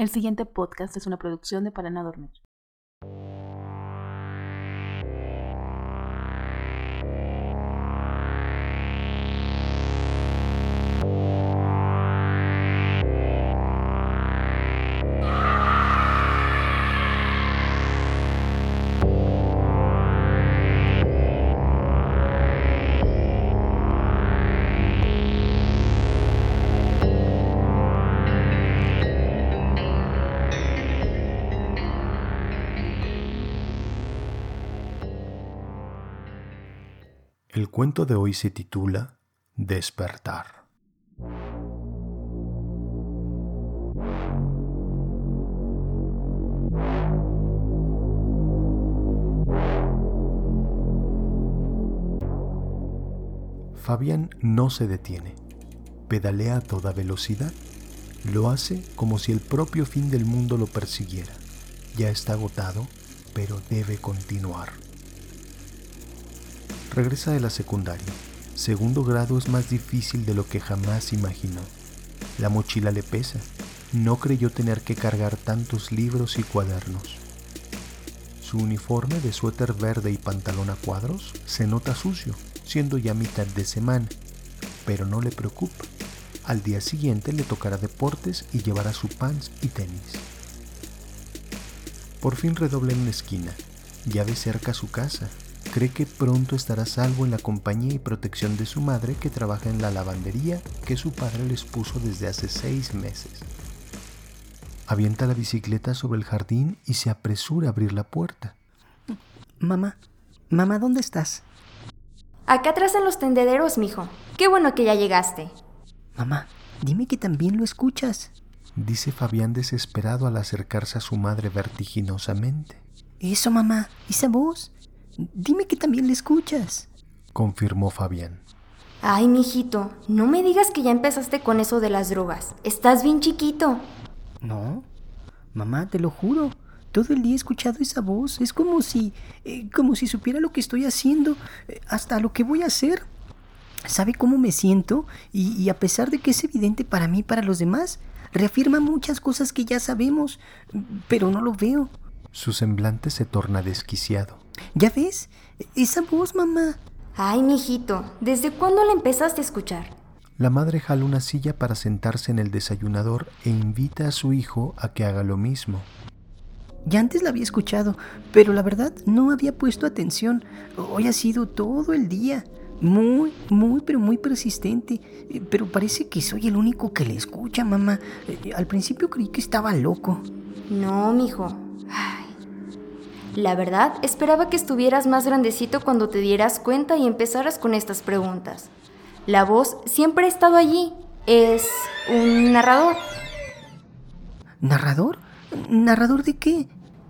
El siguiente podcast es una producción de Para no dormir. El cuento de hoy se titula Despertar. Fabián no se detiene, pedalea a toda velocidad, lo hace como si el propio fin del mundo lo persiguiera. Ya está agotado, pero debe continuar. Regresa de la secundaria. Segundo grado es más difícil de lo que jamás imaginó. La mochila le pesa. No creyó tener que cargar tantos libros y cuadernos. Su uniforme de suéter verde y pantalón a cuadros se nota sucio, siendo ya mitad de semana, pero no le preocupa. Al día siguiente le tocará deportes y llevará su pants y tenis. Por fin redobla en la esquina. Ya ve cerca su casa, cree que pronto estará salvo en la compañía y protección de su madre que trabaja en la lavandería que su padre les puso desde hace seis meses. Avienta la bicicleta sobre el jardín y se apresura a abrir la puerta. Mamá, mamá, ¿dónde estás? Acá atrás en los tendederos, mijo. Qué bueno que ya llegaste. Mamá, dime que también lo escuchas. Dice Fabián desesperado al acercarse a su madre vertiginosamente. Eso, mamá, esa voz. Dime que también le escuchas. Confirmó Fabián. Ay, mijito, no me digas que ya empezaste con eso de las drogas. Estás bien chiquito. No, mamá, te lo juro. Todo el día he escuchado esa voz. Es como si, eh, como si supiera lo que estoy haciendo, eh, hasta lo que voy a hacer. Sabe cómo me siento y, y a pesar de que es evidente para mí y para los demás, reafirma muchas cosas que ya sabemos, pero no lo veo. Su semblante se torna desquiciado. ¿Ya ves? Esa voz, mamá. Ay, mijito, ¿desde cuándo la empezaste a escuchar? La madre jala una silla para sentarse en el desayunador e invita a su hijo a que haga lo mismo. Ya antes la había escuchado, pero la verdad no había puesto atención. Hoy ha sido todo el día. Muy, muy, pero muy persistente. Eh, Pero parece que soy el único que le escucha, mamá. Eh, Al principio creí que estaba loco. No, mijo. La verdad, esperaba que estuvieras más grandecito cuando te dieras cuenta y empezaras con estas preguntas. La voz siempre ha estado allí. Es un narrador. ¿Narrador? ¿Narrador de qué?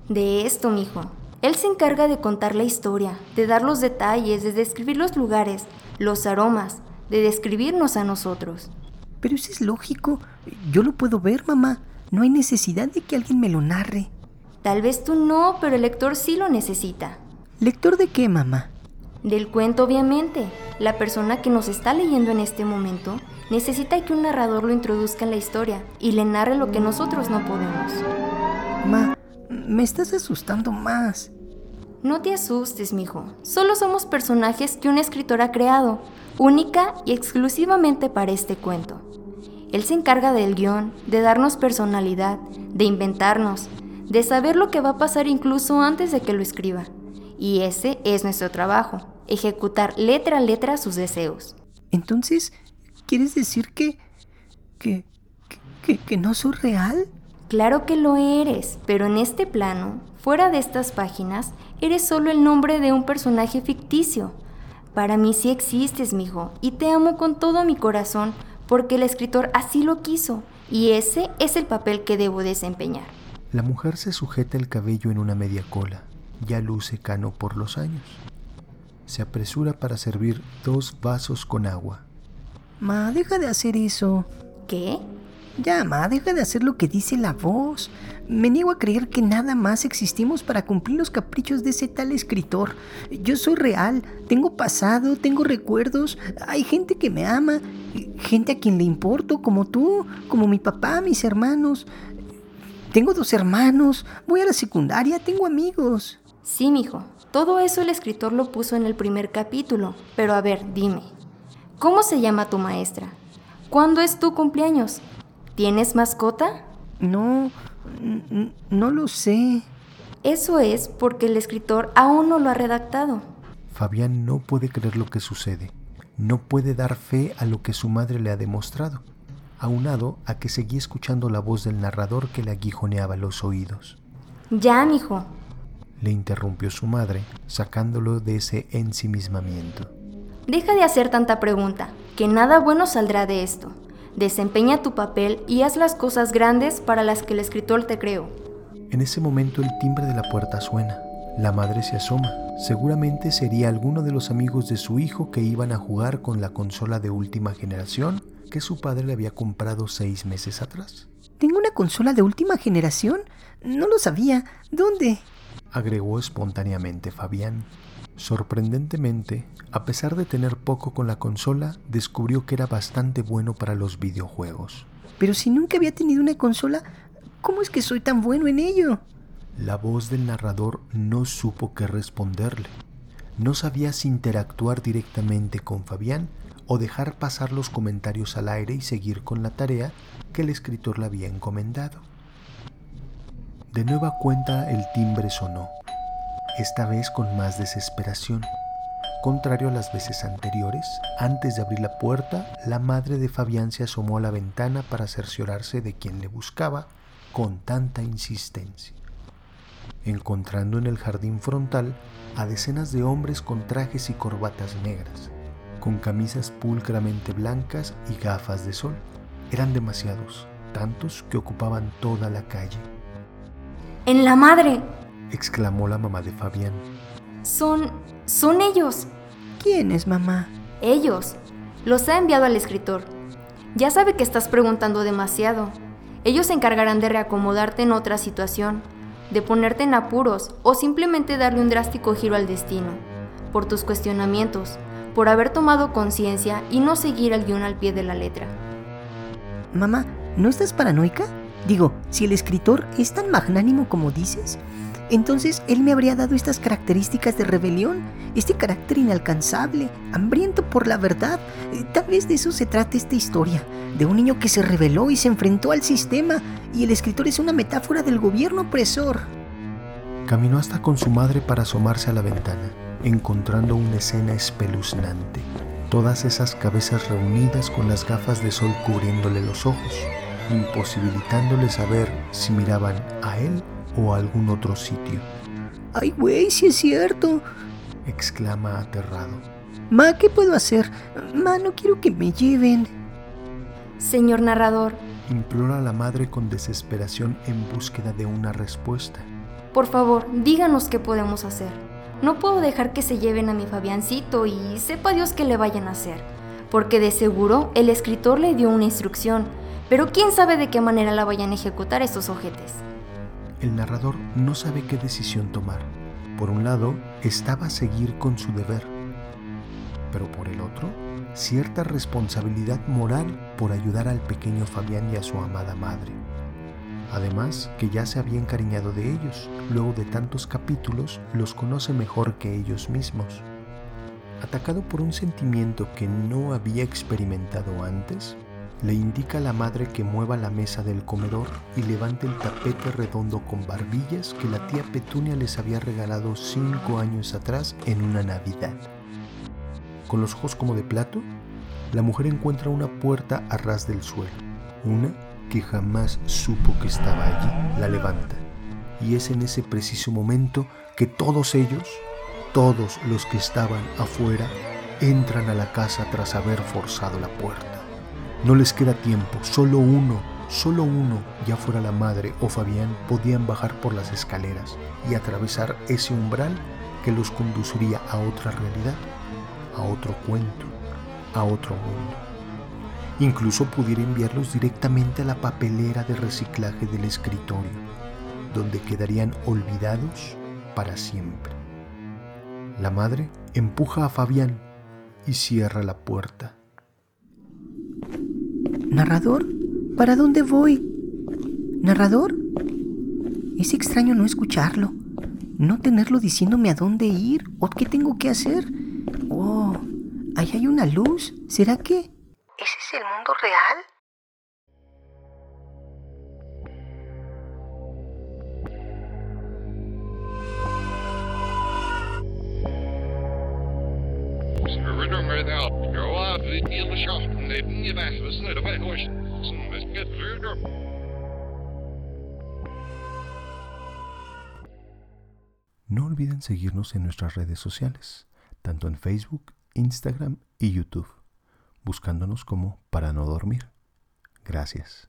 De esto, mijo. Él se encarga de contar la historia, de dar los detalles, de describir los lugares, los aromas, de describirnos a nosotros. Pero eso es lógico. Yo lo puedo ver, mamá. No hay necesidad de que alguien me lo narre. Tal vez tú no, pero el lector sí lo necesita. ¿Lector de qué, mamá? Del cuento, obviamente. La persona que nos está leyendo en este momento necesita que un narrador lo introduzca en la historia y le narre lo que nosotros no podemos. Ma, me estás asustando más. No te asustes, mijo. Solo somos personajes que un escritor ha creado, única y exclusivamente para este cuento. Él se encarga del guion, de darnos personalidad, de inventarnos, de saber lo que va a pasar incluso antes de que lo escriba. Y ese es nuestro trabajo, ejecutar letra a letra sus deseos. Entonces, ¿quieres decir que... que... que, que no soy real? Claro que lo eres, pero en este plano, fuera de estas páginas, eres solo el nombre de un personaje ficticio. Para mí sí existes, mijo, y te amo con todo mi corazón, porque el escritor así lo quiso, y ese es el papel que debo desempeñar. La mujer se sujeta el cabello en una media cola. Ya luce cano por los años. Se apresura para servir dos vasos con agua. Ma, deja de hacer eso. ¿Qué? Ya, ma, deja de hacer lo que dice la voz. Me niego a creer que nada más existimos para cumplir los caprichos de ese tal escritor. Yo soy real, tengo pasado, tengo recuerdos, hay gente que me ama, gente a quien le importo, como tú, como mi papá, mis hermanos. Tengo dos hermanos, voy a la secundaria, tengo amigos. Sí, mijo. Todo eso el escritor lo puso en el primer capítulo. Pero a ver, dime. ¿Cómo se llama tu maestra? ¿Cuándo es tu cumpleaños? ¿Tienes mascota? No, no lo sé. Eso es porque el escritor aún no lo ha redactado. Fabián no puede creer lo que sucede. No puede dar fe a lo que su madre le ha demostrado, aunado a que seguía escuchando la voz del narrador que le aguijoneaba los oídos. Ya, mijo. Le interrumpió su madre, sacándolo de ese ensimismamiento. Deja de hacer tanta pregunta, que nada bueno saldrá de esto. Desempeña tu papel y haz las cosas grandes para las que el escritor te creó. En ese momento el timbre de la puerta suena. La madre se asoma. Seguramente sería alguno de los amigos de su hijo que iban a jugar con la consola de última generación que su padre le había comprado seis meses atrás. ¿Tengo una consola de última generación? No lo sabía. ¿Dónde? Agregó espontáneamente Fabián. Sorprendentemente, a pesar de tener poco con la consola, descubrió que era bastante bueno para los videojuegos. Pero si nunca había tenido una consola, ¿Cómo es que soy tan bueno en ello? La voz del narrador no supo qué responderle. No sabía si interactuar directamente con Fabián o dejar pasar los comentarios al aire y seguir con la tarea que el escritor le había encomendado. De nueva cuenta el timbre sonó, esta vez con más desesperación. Contrario a las veces anteriores, antes de abrir la puerta, la madre de Fabián se asomó a la ventana para cerciorarse de quién le buscaba con tanta insistencia, encontrando en el jardín frontal a decenas de hombres con trajes y corbatas negras, con camisas pulcramente blancas y gafas de sol. Eran demasiados, tantos que ocupaban toda la calle. ¡En la madre! exclamó la mamá de Fabián. Son... son ellos. ¿Quiénes, mamá? Ellos. Los ha enviado al escritor. Ya sabe que estás preguntando demasiado. Ellos se encargarán de reacomodarte en otra situación, de ponerte en apuros o simplemente darle un drástico giro al destino, por tus cuestionamientos, por haber tomado conciencia y no seguir el guion al pie de la letra. Mamá, ¿no estás paranoica? Digo, si el escritor es tan magnánimo como dices, entonces él me habría dado estas características de rebelión, este carácter inalcanzable, hambriento por la verdad. Eh, tal vez de eso se trate esta historia, de un niño que se rebeló y se enfrentó al sistema, y el escritor es una metáfora del gobierno opresor. Caminó hasta con su madre para asomarse a la ventana, encontrando una escena espeluznante. Todas esas cabezas reunidas con las gafas de sol cubriéndole los ojos, imposibilitándole saber si miraban a él o a algún otro sitio. ¡Ay, güey, sí es cierto! exclama aterrado. Ma, ¿qué puedo hacer? Ma, no quiero que me lleven. Señor narrador, implora la madre con desesperación en búsqueda de una respuesta. Por favor, díganos qué podemos hacer. No puedo dejar que se lleven a mi Fabiancito y sepa Dios qué le vayan a hacer, porque de seguro el escritor le dio una instrucción, pero quién sabe de qué manera la vayan a ejecutar estos ojetes el narrador no sabe qué decisión tomar. Por un lado, estaba a seguir con su deber, pero por el otro, cierta responsabilidad moral por ayudar al pequeño Fabián y a su amada madre. Además, que ya se había encariñado de ellos, luego de tantos capítulos los conoce mejor que ellos mismos. Atacado por un sentimiento que no había experimentado antes, le indica a la madre que mueva la mesa del comedor y levante el tapete redondo con barbillas que la tía Petunia les había regalado cinco años atrás en una Navidad. Con los ojos como de plato, la mujer encuentra una puerta a ras del suelo, una que jamás supo que estaba allí. La levanta y es en ese preciso momento que todos ellos, todos los que estaban afuera, entran a la casa tras haber forzado la puerta. No les queda tiempo, solo uno, solo uno, ya fuera la madre o Fabián, podían bajar por las escaleras y atravesar ese umbral que los conduciría a otra realidad, a otro cuento, a otro mundo. Incluso pudiera enviarlos directamente a la papelera de reciclaje del escritorio, donde quedarían olvidados para siempre. La madre empuja a Fabián y cierra la puerta. ¿Narrador? ¿Para dónde voy? ¿Narrador? Es extraño no escucharlo, no tenerlo diciéndome a dónde ir o qué tengo que hacer. Oh, ahí hay una luz. ¿Será que... ¿Ese es el mundo real? No olviden seguirnos en nuestras redes sociales, tanto en Facebook, Instagram y YouTube, buscándonos como para no dormir. Gracias.